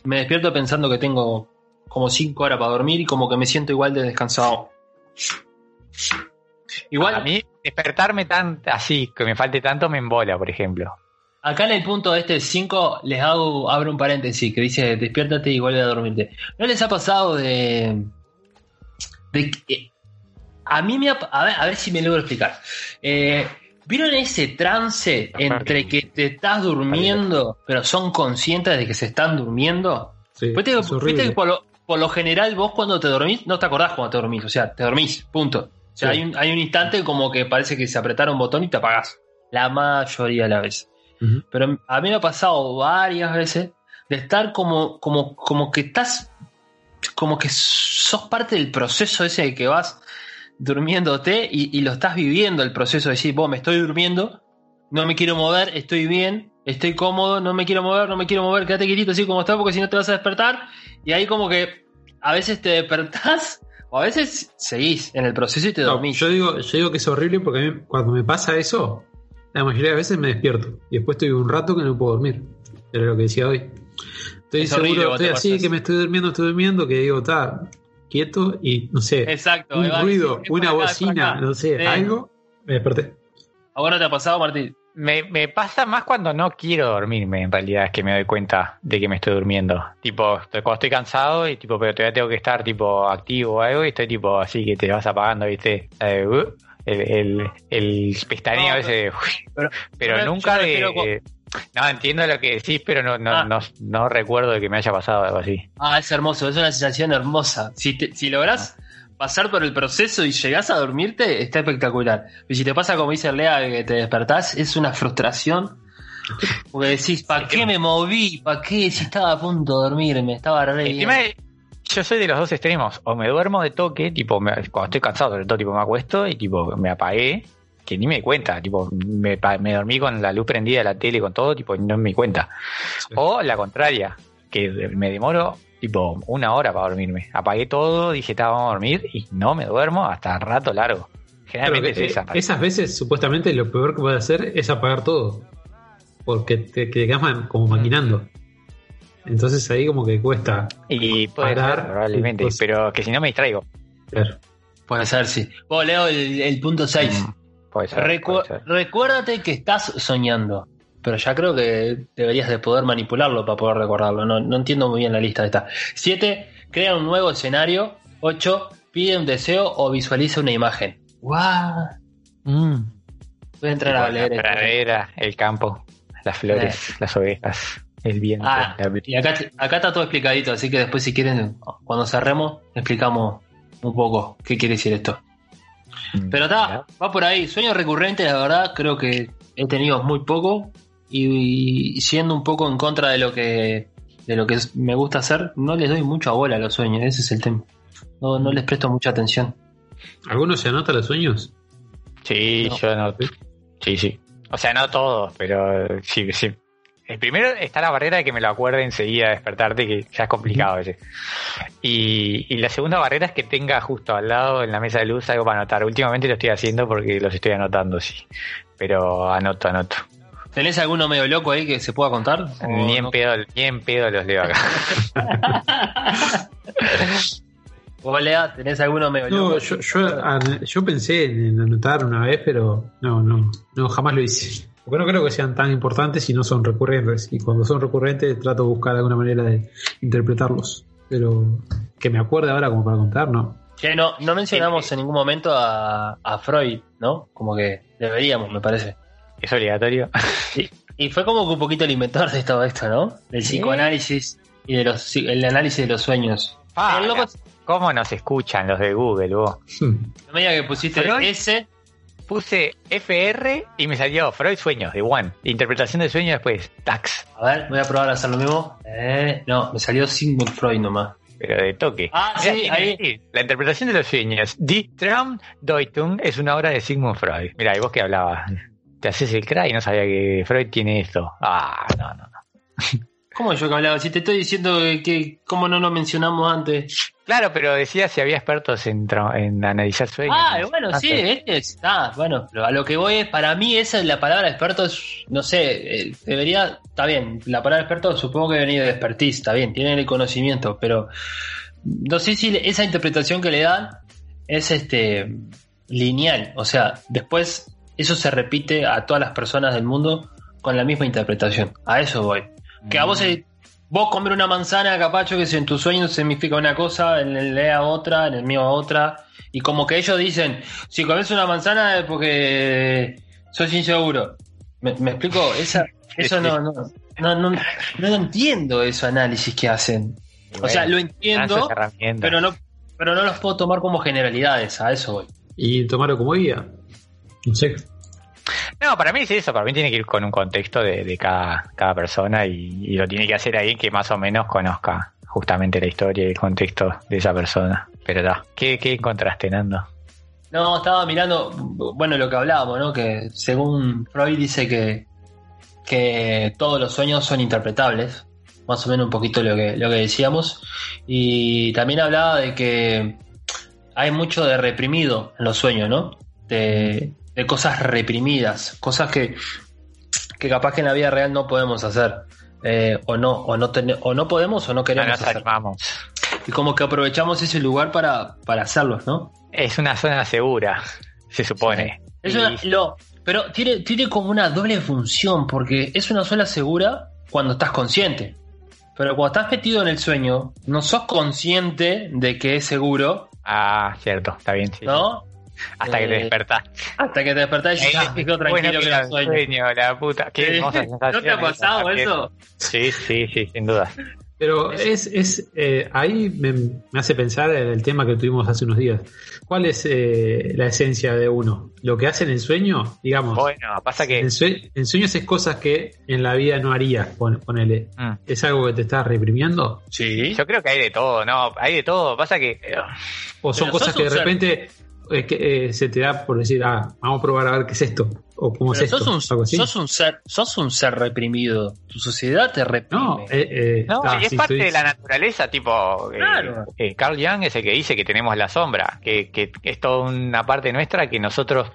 me despierto pensando que tengo como 5 horas para dormir y como que me siento igual de descansado. Igual, A mí, despertarme tan así, que me falte tanto, me embola, por ejemplo. Acá en el punto este 5 les hago, abro un paréntesis que dice despiértate y vuelve a dormirte. ¿No les ha pasado de... de a mí me ha, a ver, a ver si me logro explicar. Eh, ¿Vieron ese trance entre que te estás durmiendo, pero son conscientes de que se están durmiendo? Sí, Viste que- es horrible. viste que por lo, por lo general vos cuando te dormís, no te acordás cuando te dormís, o sea, te dormís, punto. O sea, Sí. hay, un, hay un instante como que parece que se apretaron un botón y te apagás. La mayoría de las Pero a mí me ha pasado varias veces de estar como, como, como que estás, como que sos parte del proceso ese de que vas durmiéndote y, y lo estás viviendo el proceso de decir, vos me estoy durmiendo, no me quiero mover, estoy bien, estoy cómodo, no me quiero mover, no me quiero mover, quédate quietito así como estás porque si no te vas a despertar. Y ahí como que a veces te despertás o a veces seguís en el proceso y te No, dormís. yo, digo, yo digo que es horrible porque a mí, cuando me pasa eso, la mayoría de veces me despierto. Y después estoy un rato que no puedo dormir. Era lo que decía hoy. Estoy Es seguro, estoy así, que me estoy durmiendo, estoy durmiendo, que digo, está quieto y no sé, Exacto. un ruido, una acá, bocina, no sé, Sí. algo, me desperté. ¿A vos no te ha pasado, Martín? Me, me pasa más cuando no quiero dormirme, en realidad, es que me doy cuenta de que me estoy durmiendo. Tipo, estoy- cuando estoy cansado y tipo, pero todavía tengo que estar tipo activo o algo y estoy tipo así que te vas apagando, ¿viste? Eh, uh, el, el, el pestañeo No, ese, de, uy, pero- nunca de... No, entiendo lo que decís, pero no, no, Ah. no, no recuerdo de que me haya pasado algo así. Ah, es hermoso, es una sensación hermosa. Si, te- si lográs pasar por el proceso y llegás a dormirte, está espectacular. Y si te pasa como dice Lea, que te despertás, es una frustración. Porque decís, ¿para qué me moví? ¿Para qué? Si estaba a punto de dormirme, estaba re bien. Yo soy de los dos extremos. O me duermo de toque, tipo, me- cuando estoy cansado, sobre todo, tipo, me acuesto y, tipo, me apagué, que ni me di cuenta. Tipo, me, me dormí con la luz prendida de la tele, con todo, tipo, no me di cuenta. Sí. O la contraria, que me demoro, tipo, una hora para dormirme. Apagué todo, dije, "Ta, vamos a dormir, y no me duermo hasta rato largo. Generalmente que, es esa. eh, esas veces, supuestamente, lo peor que puedes hacer es apagar todo. Porque te, te quedas como maquinando. Entonces ahí como que cuesta. Y puede parar ser, probablemente, pero que si no me distraigo. Claro. Puede ser, sí. Vos, Leo, el, el punto 6. Mm, Puede ser. Recu- puede ser. recuérdate que estás soñando. Pero ya creo que deberías de poder manipularlo para poder recordarlo. No, no entiendo muy bien la lista de esta. 7. Crea un nuevo escenario. 8. Pide un deseo o visualiza una imagen. ¡Guau! Mm. Voy a entrar a leer la esto. pradera, el campo, las flores, las ovejas, el viento, Ah, y acá, acá está todo explicadito, así que después si quieren, cuando cerremos, explicamos un poco qué quiere decir esto. Pero está, va por ahí. Sueños recurrentes, la verdad, creo que he tenido muy poco. Y, y siendo un poco en contra de lo que de lo que me gusta hacer, no les doy mucha bola a los sueños, ese es el tema. No, no les presto mucha atención. ¿Alguno se anota los sueños? Sí, No. yo no. Sí, sí. O sea, no todos, pero sí, sí. El primero está la barrera de que me lo acuerde enseguida de despertarte, que ya es complicado ese. Y, y la segunda barrera es que tenga justo al lado en la mesa de luz algo para anotar. Últimamente lo estoy haciendo porque los estoy anotando, sí. Pero anoto, anoto. ¿Tenés alguno medio loco ahí que se pueda contar? ¿O Ni en no? pedo, ni en pedo los leo acá. *laughs* ¿Vos, Lea, tenés alguno medio No, loco? yo, yo pensé en anotar una vez, pero no, no, no, jamás lo hice. Porque no creo que sean tan importantes si no son recurrentes. Y cuando son recurrentes trato de buscar alguna manera de interpretarlos. Pero que me acuerde ahora como para contar, no. Che, no, no mencionamos en ningún momento a, a Freud, ¿no? Como que deberíamos, me parece. Es obligatorio. *laughs* Y, y fue como que un poquito el inventor de todo esto, ¿no? Del Sí. psicoanálisis y de los el análisis de los sueños. Ah, el loco, ¿Cómo nos escuchan los de Google, vos? a medida que pusiste Freud. ese, Puse FR y me salió Freud Sueños, de One. Interpretación de sueños después, Tax. a ver, voy a probar a hacer lo mismo. Eh, no, me salió Sigmund Freud nomás. Pero de toque. Ah, sí, ahí. ahí. La interpretación de los sueños. Die Traumdeutung es una obra de Sigmund Freud. Mira, ¿y vos qué hablabas? Te haces el crack y no sabía que Freud tiene esto. Ah, no, no, no. *laughs* ¿Cómo yo que hablaba? Si te estoy diciendo que, que cómo no lo mencionamos antes. Claro, pero decía si había expertos en, en analizar sueños. Ah, No bueno, Ah, sí, este está, bueno, pero a lo que voy es, para mí esa es la palabra experto, es, no sé, eh, debería, está bien, la palabra experto supongo que venía de expertise, está bien, tienen el conocimiento, pero no sé si esa interpretación que le dan es este lineal, o sea, después eso se repite a todas las personas del mundo con la misma interpretación. A eso voy. Que a vos, mm. vos comer una manzana, capacho, que si en tu sueño significa una cosa, en el lea otra, en el mío otra. Y como que ellos dicen, si comes una manzana es porque sos inseguro. ¿Me, explico? Esa, *laughs* eso no, no, no, no, no entiendo ese análisis que hacen. o sea, lo entiendo, pero no, pero no los puedo tomar como generalidades, a eso voy. Y tomarlo como guía. No sé. No, para mí es eso, para mí tiene que ir con un contexto de, cada, cada persona y, lo tiene que hacer ahí que más o menos conozca justamente la historia y el contexto de esa persona. Pero da, ¿qué, qué encontraste, Nando? No, estaba mirando, bueno, lo que hablábamos, ¿no? Que según Freud dice que, que todos los sueños son interpretables, más o menos un poquito lo que, lo que decíamos. Y también hablaba de que hay mucho de reprimido en los sueños, ¿no? De, cosas reprimidas, cosas que, que capaz que en la vida real no podemos hacer. Eh, o no, o no, o no podemos o no queremos hacer. Y como que aprovechamos ese lugar para, para hacerlos, ¿no? Es una zona segura, se supone. lo, pero tiene, tiene como una doble función, porque es una zona segura cuando estás consciente. Pero cuando estás metido en el sueño, no sos consciente de que es seguro. Ah, cierto, está bien, sí. ¿No? Hasta que te eh, despertás. Hasta que te despertás y ya tranquilo bueno, que era sueño. sueño. La puta. Qué hermosa sensación. *laughs* ¿No te ha pasado eso? Sí, sí, sí, sin duda. Pero es, es eh, ahí me, hace pensar en el tema que tuvimos hace unos días. ¿Cuál es eh, la esencia de uno? ¿Lo que hace en el sueño? Digamos. Bueno, pasa que. En, sueños es cosas que en la vida no harías, ponele. Mm. ¿Es algo que te está reprimiendo? Sí. Yo creo que hay de todo, ¿no? Hay de todo. Pasa que. O son cosas que de repente es que eh, se te da por decir, ah, vamos a probar a ver qué es esto. O cómo es esto. Sos un, sos un, ser, sos un ser reprimido. Tu sociedad te reprime. No, eh, eh, no es parte de la naturaleza, tipo. Claro. Carl Jung es el que dice que tenemos la sombra, que, que es toda una parte nuestra que nosotros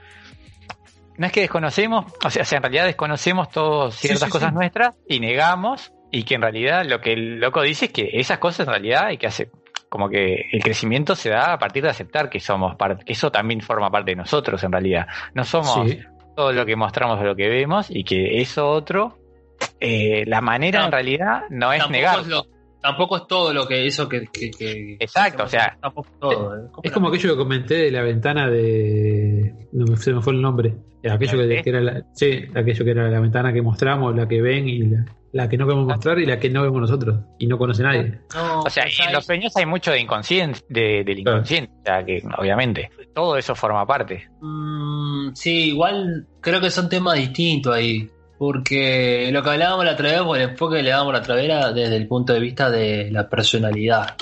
no es que desconocemos, o sea, en realidad desconocemos todas ciertas cosas nuestras y negamos, y que en realidad lo que el loco dice es que esas cosas en realidad hay que hacer, como que el crecimiento se da a partir de aceptar que somos parte, que eso también forma parte de nosotros en realidad. No somos todo lo que mostramos o lo que vemos y que eso otro, eh, la manera en realidad no es negar. Tampoco es todo lo que eso que... Exacto, o sea... es, como aquello que comenté de la ventana de... No me, se me fue el nombre. Aquello que, era la, sí, aquello que era la ventana que mostramos, la que ven y la, la que no queremos mostrar y la que no vemos nosotros y no conoce nadie. o sea, en los sueños hay mucho de inconsciente, de, del inconsciente, o sea, que obviamente todo eso forma parte. Mm, sí, igual creo que son temas distintos ahí. Porque lo que hablábamos la otra vez, o el enfoque que le damos la otra vez era desde el punto de vista de la personalidad.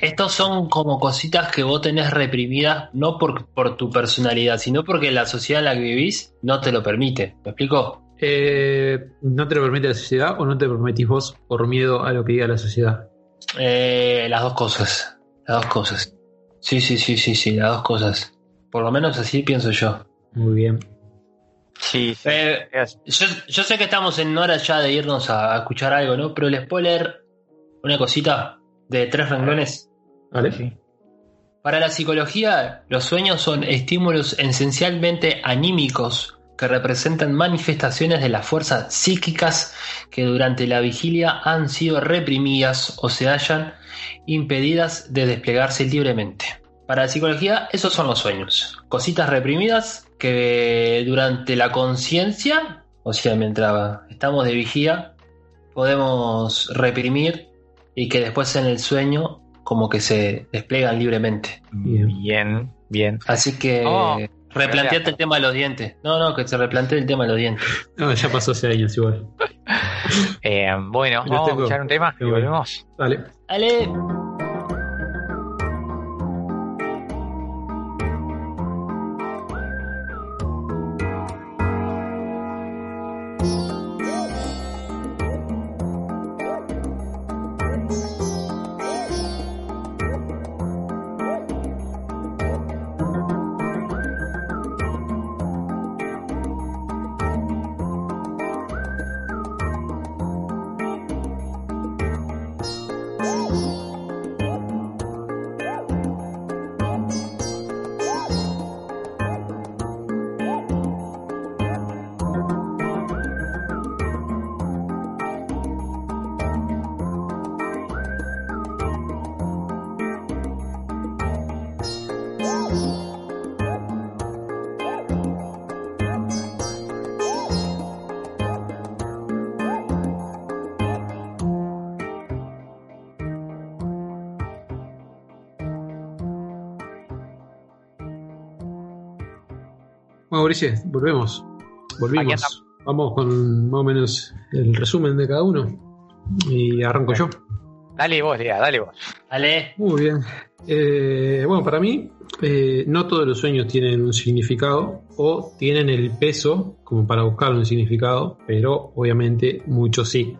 Estos son como cositas que vos tenés reprimidas no por, por tu personalidad, sino porque la sociedad en la que vivís no te lo permite. ¿Me explico? Eh, ¿No te lo permite la sociedad o no te lo permitís vos por miedo a lo que diga la sociedad? Eh, las dos cosas. Las dos cosas. Sí, sí, sí, sí, sí, las dos cosas. Por lo menos así pienso yo. Muy bien. Sí, eh, yo, sé que estamos en hora ya de irnos a, escuchar algo, ¿no? Pero les puedo leer una cosita de tres renglones. Vale. Sí. Para la psicología, los sueños son estímulos esencialmente anímicos que representan manifestaciones de las fuerzas psíquicas que durante la vigilia han sido reprimidas o se hallan impedidas de desplegarse libremente. Para la psicología, esos son los sueños. Cositas reprimidas que durante la conciencia, o sea, mientras estamos de vigía, podemos reprimir y que después en el sueño como que se desplegan libremente. Bien, bien. Así que... Oh. Replanteate el tema de los dientes. No, no, que se replantee el tema de los dientes. *laughs* No, ya pasó hace años igual. eh, bueno, vamos a escuchar un tema y volvemos. Dale. Dale. Volvemos. Volvimos. Vamos con más o menos el resumen de cada uno. Y arranco yo. Dale vos, Lea, dale vos. Dale. Muy bien. Eh, bueno, para mí, eh, no todos los sueños tienen un significado o tienen el peso como para buscar un significado, pero obviamente muchos sí.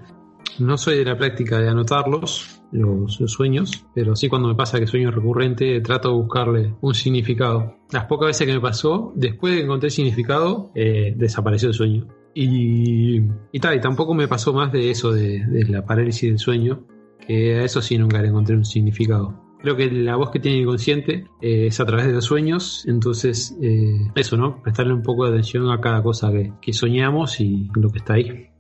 No soy de la práctica de anotarlos, los, los sueños, pero sí cuando me pasa que sueño recurrente trato de buscarle un significado. Las pocas veces que me pasó, después de que encontré significado, eh, desapareció el sueño. Y, y tal, y tampoco me pasó más de eso, de, la parálisis del sueño, que a eso sí nunca le encontré un significado. Creo que la voz que tiene el inconsciente eh, es a través de los sueños, entonces eh, eso, ¿no? Prestarle un poco de atención a cada cosa que, que soñamos y lo que está ahí.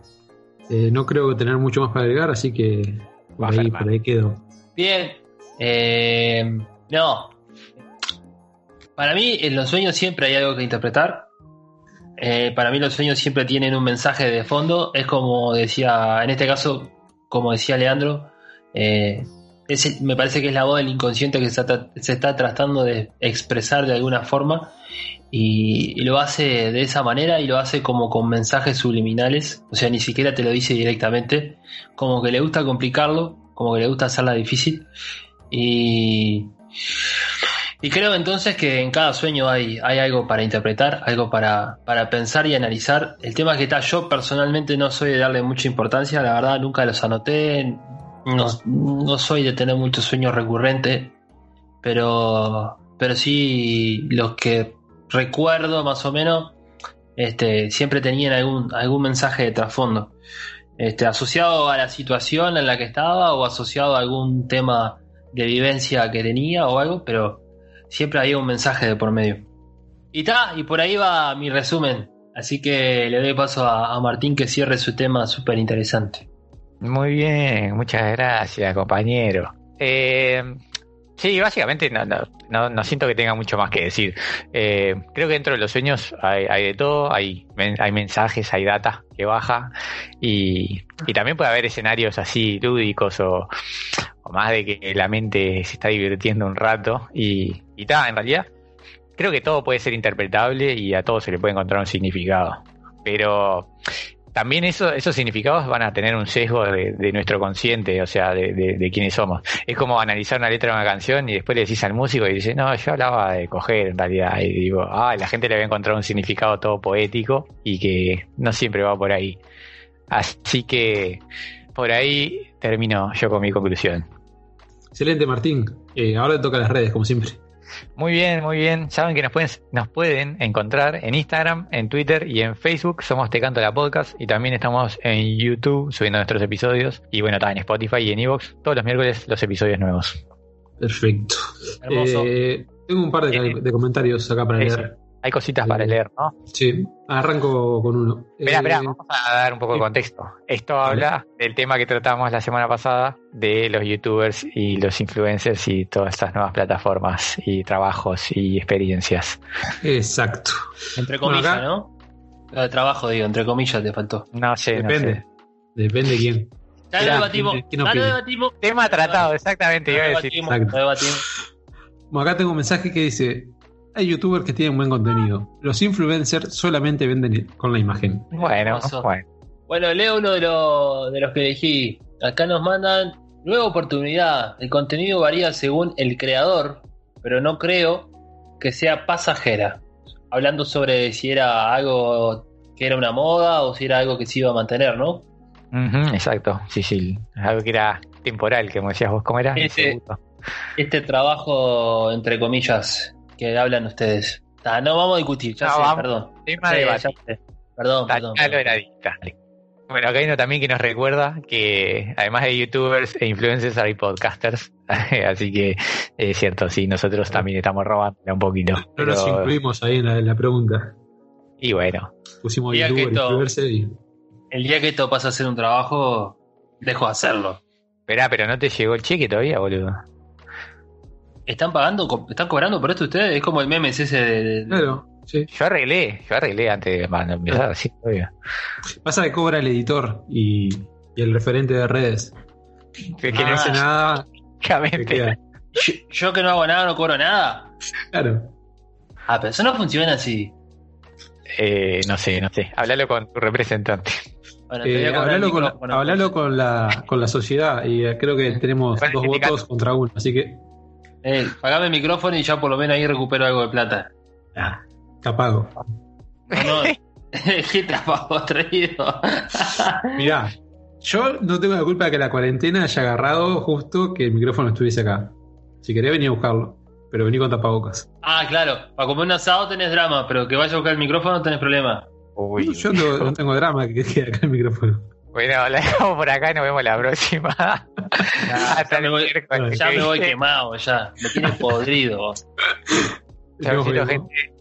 Eh, no creo tener mucho más para agregar, así que por ahí, por ahí quedo. Bien. Eh, no. Para mí, en los sueños siempre hay algo que interpretar. Eh, para mí, los sueños siempre tienen un mensaje de fondo. Es como decía, en este caso, como decía Leandro, eh, me parece que es la voz del inconsciente que se está, se está tratando de expresar de alguna forma. Y, lo hace de esa manera y lo hace como con mensajes subliminales. O sea, ni siquiera te lo dice directamente. Como que le gusta complicarlo, como que le gusta hacerla difícil. Y, creo entonces que en cada sueño hay, hay algo para interpretar, algo para, para pensar y analizar. El tema que está, yo personalmente no soy de darle mucha importancia, la verdad nunca los anoté, no, no soy de tener muchos sueños recurrentes, pero, pero sí los que recuerdo más o menos, este, siempre tenían algún, algún mensaje de trasfondo. Este, asociado a la situación en la que estaba o asociado a algún tema de vivencia que tenía o algo, pero siempre había un mensaje de por medio. Y ta, y por ahí va mi resumen. Así que le doy paso a, a Martín que cierre su tema súper interesante. Muy bien, muchas gracias, compañero. Eh, sí, básicamente no, no, no, no siento que tenga mucho más que decir. Eh, creo que dentro de los sueños hay, hay de todo, hay, hay mensajes, hay data que baja y, y también puede haber escenarios así lúdicos o, o más de que la mente se está divirtiendo un rato y, y ta, en realidad creo que todo puede ser interpretable y a todo se le puede encontrar un significado. Pero también eso, esos significados van a tener un sesgo de, nuestro consciente, o sea, de, quiénes somos. Es como analizar una letra de una canción y después le decís al músico y dice, no, yo hablaba de coger en realidad. Y digo, ah, la gente le va a encontrar un significado todo poético y que no siempre va por ahí. Así que por ahí termino yo con mi conclusión. Excelente, Martín. Eh, ahora te toca las redes, como siempre. Muy bien, muy bien. Saben que nos pueden, nos pueden encontrar en Instagram, en Twitter y en Facebook. Somos Te Canto la Podcast y también estamos en YouTube subiendo nuestros episodios. Y bueno, también en Spotify y en Evox. Todos los miércoles los episodios nuevos. Perfecto. Hermoso. Eh, tengo un par de, Eh, de comentarios acá para eso. leer. Hay cositas para Eh, leer, ¿no? Sí, arranco con uno. Espera, Eh, espera, vamos a dar un poco de sí. contexto. Esto habla del tema que tratamos la semana pasada de los youtubers y los influencers y todas estas nuevas plataformas y trabajos y experiencias. Exacto. Entre Bueno, comillas, acá- ¿no? Trabajo, digo, entre comillas te faltó. No sé, no Depende. sé. Depende de quién. Ya lo debatimos. ¿quién- quién Ya lo debatimos. Tema tratado, exactamente, Lo debatimos. Exacto. Lo debatimos. Bueno, acá tengo un mensaje que dice: Hay youtubers que tienen buen contenido. Los influencers solamente venden con la imagen. Bueno, bueno. Bueno, leo uno de, los de los que elegí. Acá nos mandan nueva oportunidad. El contenido varía según el creador, pero no creo que sea pasajera. Hablando sobre si era algo que era una moda o si era algo que se iba a mantener, ¿no? Exacto, sí, sí. Algo que era temporal, como decías vos, ¿cómo era? Segundo. Este trabajo, entre comillas, que hablan ustedes. Ah, no vamos a discutir, ya No, sé, vamos. perdón. Tema Sí, de ya debate. sé. Perdón, perdón. Bueno, acá hay uno también que nos recuerda que además de youtubers e influencers hay podcasters. *laughs* Así que es cierto, sí, nosotros también estamos robando un poquito. No nos pero- incluimos ahí en la, en la pregunta. y bueno, Pusimos Diga que youtuber, esto- y. El día que esto pasa a ser un trabajo, dejo de hacerlo. esperá, pero no te llegó el cheque todavía, boludo. ¿Están pagando? ¿Están cobrando por esto ustedes? Es como el meme ese de... de- Claro, sí. Yo arreglé, yo arreglé antes de bueno, empezar así, obvio. Pasa que cobra el editor y, y el referente de redes. Que, Que Ah. no hace nada, queda. Yo, yo que no hago nada, no cobro nada. Claro. Ah, pero eso no funciona así. eh, no sé, no sé. Háblalo con tu representante. Bueno, te voy a Eh, hablalo con, hablalo con, la, con la sociedad y eh, creo que tenemos dos votos contra uno, así que Eh, pagame el micrófono y ya por lo menos ahí recupero algo de plata. ah, te apago. No, no. *laughs* ¿Qué trabajo traído? *laughs* Mirá, yo no tengo la culpa de que la cuarentena haya agarrado justo que el micrófono estuviese acá. Si querés venir a buscarlo, pero vení con tapabocas. ah, claro. Para comer un asado tenés drama, pero que vaya a buscar el micrófono tenés problema. Uy. Yo no, no tengo drama que quede acá el micrófono. Bueno, *laughs* la dejamos por acá y nos vemos la próxima. *laughs* Hasta ya me voy, ya me voy quemado, ya. Me tiene podrido. *laughs* Gente.